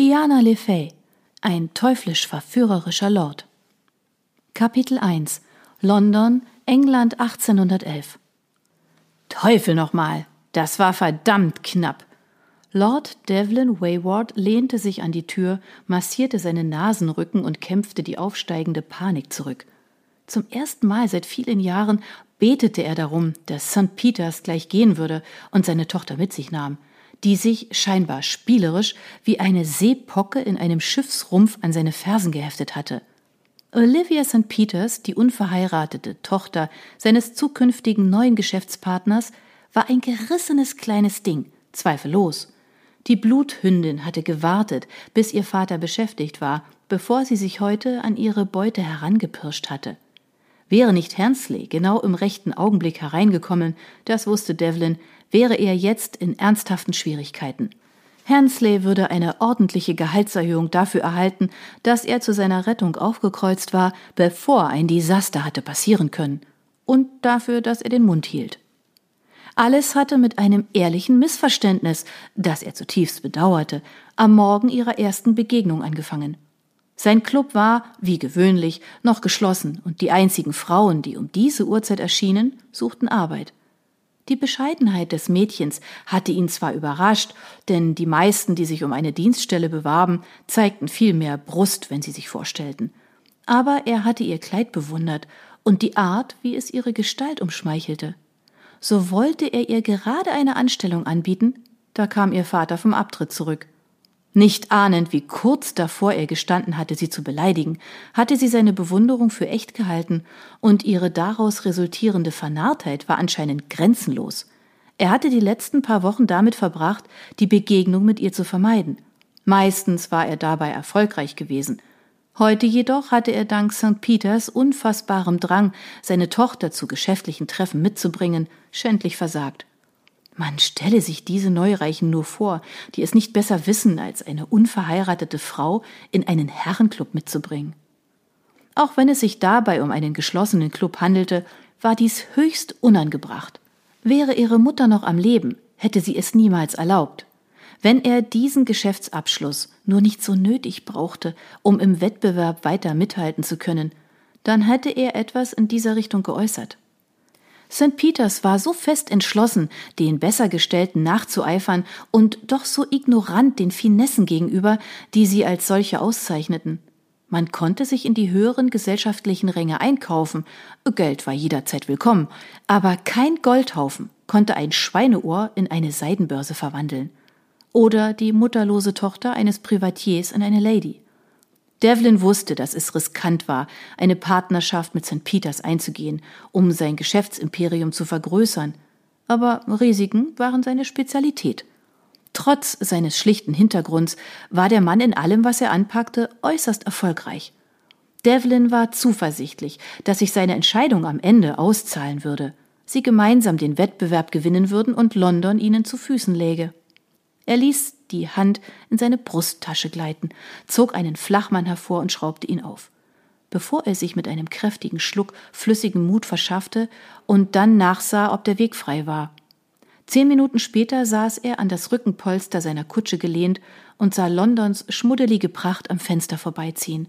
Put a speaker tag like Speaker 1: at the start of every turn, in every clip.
Speaker 1: Liana Le Fay, ein teuflisch verführerischer Lord. Kapitel 1 London, England 1811 Teufel nochmal, das war verdammt knapp. Lord Devlin Wayward lehnte sich an die Tür, massierte seinen Nasenrücken und kämpfte die aufsteigende Panik zurück. Zum ersten Mal seit vielen Jahren betete er darum, dass St. Peters gleich gehen würde und seine Tochter mit sich nahm die sich scheinbar spielerisch wie eine Seepocke in einem Schiffsrumpf an seine Fersen geheftet hatte. Olivia St. Peters, die unverheiratete Tochter seines zukünftigen neuen Geschäftspartners, war ein gerissenes kleines Ding, zweifellos. Die Bluthündin hatte gewartet, bis ihr Vater beschäftigt war, bevor sie sich heute an ihre Beute herangepirscht hatte. Wäre nicht Hansley genau im rechten Augenblick hereingekommen, das wusste Devlin, wäre er jetzt in ernsthaften Schwierigkeiten. Hansley würde eine ordentliche Gehaltserhöhung dafür erhalten, dass er zu seiner Rettung aufgekreuzt war, bevor ein Desaster hatte passieren können, und dafür, dass er den Mund hielt. Alles hatte mit einem ehrlichen Missverständnis, das er zutiefst bedauerte, am Morgen ihrer ersten Begegnung angefangen. Sein Club war, wie gewöhnlich, noch geschlossen, und die einzigen Frauen, die um diese Uhrzeit erschienen, suchten Arbeit. Die Bescheidenheit des Mädchens hatte ihn zwar überrascht, denn die meisten, die sich um eine Dienststelle bewarben, zeigten viel mehr Brust, wenn sie sich vorstellten. Aber er hatte ihr Kleid bewundert und die Art, wie es ihre Gestalt umschmeichelte. So wollte er ihr gerade eine Anstellung anbieten, da kam ihr Vater vom Abtritt zurück. Nicht ahnend, wie kurz davor er gestanden hatte, sie zu beleidigen, hatte sie seine Bewunderung für echt gehalten, und ihre daraus resultierende Vernarrtheit war anscheinend grenzenlos. Er hatte die letzten paar Wochen damit verbracht, die Begegnung mit ihr zu vermeiden. Meistens war er dabei erfolgreich gewesen. Heute jedoch hatte er dank St. Peters unfassbarem Drang, seine Tochter zu geschäftlichen Treffen mitzubringen, schändlich versagt. Man stelle sich diese Neureichen nur vor, die es nicht besser wissen, als eine unverheiratete Frau in einen Herrenclub mitzubringen. Auch wenn es sich dabei um einen geschlossenen Club handelte, war dies höchst unangebracht. Wäre ihre Mutter noch am Leben, hätte sie es niemals erlaubt. Wenn er diesen Geschäftsabschluss nur nicht so nötig brauchte, um im Wettbewerb weiter mithalten zu können, dann hätte er etwas in dieser Richtung geäußert. St. Peters war so fest entschlossen, den Bessergestellten nachzueifern und doch so ignorant den Finessen gegenüber, die sie als solche auszeichneten. Man konnte sich in die höheren gesellschaftlichen Ränge einkaufen, Geld war jederzeit willkommen, aber kein Goldhaufen konnte ein Schweineohr in eine Seidenbörse verwandeln. Oder die mutterlose Tochter eines Privatiers in eine Lady. Devlin wusste, dass es riskant war, eine Partnerschaft mit St. Peters einzugehen, um sein Geschäftsimperium zu vergrößern, aber Risiken waren seine Spezialität. Trotz seines schlichten Hintergrunds war der Mann in allem, was er anpackte, äußerst erfolgreich. Devlin war zuversichtlich, dass sich seine Entscheidung am Ende auszahlen würde, sie gemeinsam den Wettbewerb gewinnen würden und London ihnen zu Füßen läge. Er ließ die Hand in seine Brusttasche gleiten, zog einen Flachmann hervor und schraubte ihn auf. Bevor er sich mit einem kräftigen Schluck flüssigen Mut verschaffte und dann nachsah, ob der Weg frei war. Zehn Minuten später saß er an das Rückenpolster seiner Kutsche gelehnt und sah Londons schmuddelige Pracht am Fenster vorbeiziehen.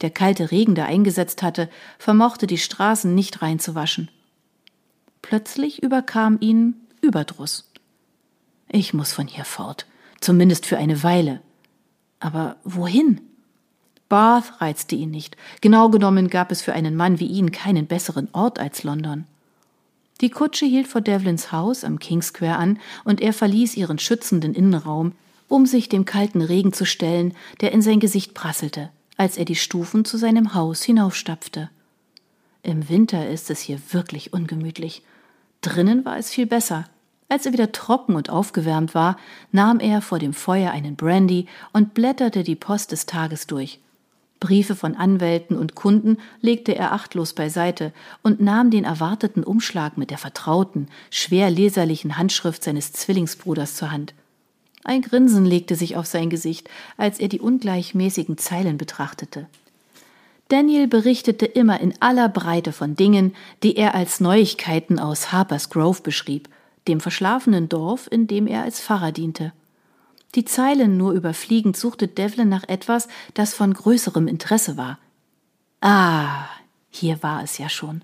Speaker 1: Der kalte Regen, der eingesetzt hatte, vermochte die Straßen nicht reinzuwaschen. Plötzlich überkam ihn Überdruss. Ich muss von hier fort, zumindest für eine Weile. Aber wohin? Bath reizte ihn nicht. Genau genommen gab es für einen Mann wie ihn keinen besseren Ort als London. Die Kutsche hielt vor Devlins Haus am King Square an, und er verließ ihren schützenden Innenraum, um sich dem kalten Regen zu stellen, der in sein Gesicht prasselte, als er die Stufen zu seinem Haus hinaufstapfte. Im Winter ist es hier wirklich ungemütlich. Drinnen war es viel besser. Als er wieder trocken und aufgewärmt war, nahm er vor dem Feuer einen Brandy und blätterte die Post des Tages durch. Briefe von Anwälten und Kunden legte er achtlos beiseite und nahm den erwarteten Umschlag mit der vertrauten, schwer leserlichen Handschrift seines Zwillingsbruders zur Hand. Ein Grinsen legte sich auf sein Gesicht, als er die ungleichmäßigen Zeilen betrachtete. Daniel berichtete immer in aller Breite von Dingen, die er als Neuigkeiten aus Harpers Grove beschrieb, dem verschlafenen Dorf, in dem er als Pfarrer diente. Die Zeilen nur überfliegend suchte Devlin nach etwas, das von größerem Interesse war. Ah, hier war es ja schon.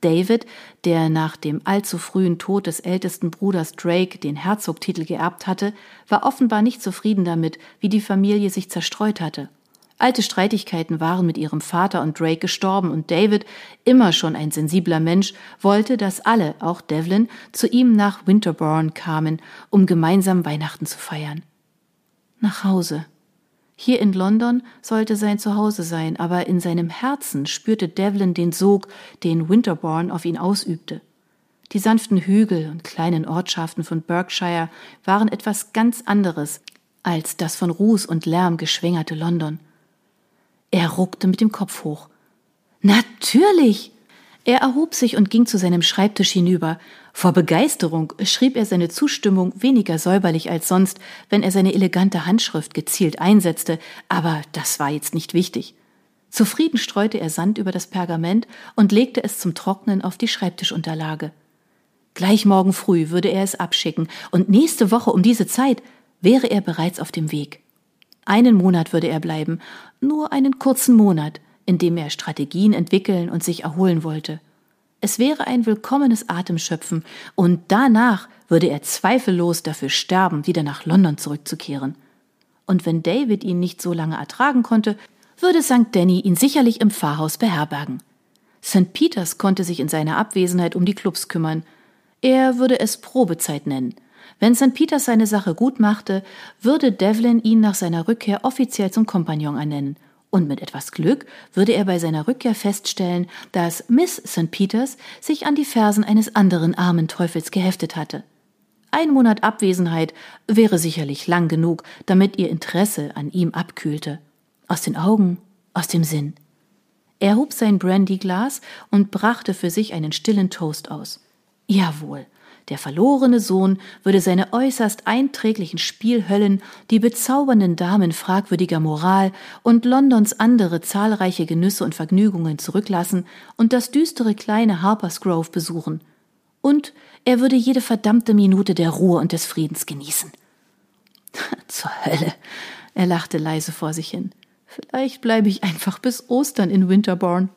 Speaker 1: David, der nach dem allzu frühen Tod des ältesten Bruders Drake den Herzogtitel geerbt hatte, war offenbar nicht zufrieden damit, wie die Familie sich zerstreut hatte. Alte Streitigkeiten waren mit ihrem Vater und Drake gestorben und David, immer schon ein sensibler Mensch, wollte, dass alle, auch Devlin, zu ihm nach Winterbourne kamen, um gemeinsam Weihnachten zu feiern. Nach Hause. Hier in London sollte sein Zuhause sein, aber in seinem Herzen spürte Devlin den Sog, den Winterbourne auf ihn ausübte. Die sanften Hügel und kleinen Ortschaften von Berkshire waren etwas ganz anderes als das von Ruß und Lärm geschwängerte London. Er ruckte mit dem Kopf hoch. Natürlich! Er erhob sich und ging zu seinem Schreibtisch hinüber. Vor Begeisterung schrieb er seine Zustimmung weniger säuberlich als sonst, wenn er seine elegante Handschrift gezielt einsetzte, aber das war jetzt nicht wichtig. Zufrieden streute er Sand über das Pergament und legte es zum Trocknen auf die Schreibtischunterlage. Gleich morgen früh würde er es abschicken, und nächste Woche um diese Zeit wäre er bereits auf dem Weg. Einen Monat würde er bleiben, nur einen kurzen Monat, in dem er Strategien entwickeln und sich erholen wollte. Es wäre ein willkommenes Atemschöpfen, und danach würde er zweifellos dafür sterben, wieder nach London zurückzukehren. Und wenn David ihn nicht so lange ertragen konnte, würde St. Danny ihn sicherlich im Pfarrhaus beherbergen. St. Peters konnte sich in seiner Abwesenheit um die Clubs kümmern. Er würde es Probezeit nennen. Wenn St. Peters seine Sache gut machte, würde Devlin ihn nach seiner Rückkehr offiziell zum Kompagnon ernennen und mit etwas Glück würde er bei seiner Rückkehr feststellen, dass Miss St. Peters sich an die Fersen eines anderen armen Teufels geheftet hatte. Ein Monat Abwesenheit wäre sicherlich lang genug, damit ihr Interesse an ihm abkühlte. Aus den Augen, aus dem Sinn. Er hob sein Brandyglas und brachte für sich einen stillen Toast aus. Jawohl, der verlorene Sohn würde seine äußerst einträglichen Spielhöllen, die bezaubernden Damen fragwürdiger Moral und Londons andere zahlreiche Genüsse und Vergnügungen zurücklassen und das düstere kleine Harpers Grove besuchen. Und er würde jede verdammte Minute der Ruhe und des Friedens genießen. Zur Hölle. Er lachte leise vor sich hin. Vielleicht bleibe ich einfach bis Ostern in Winterbourne.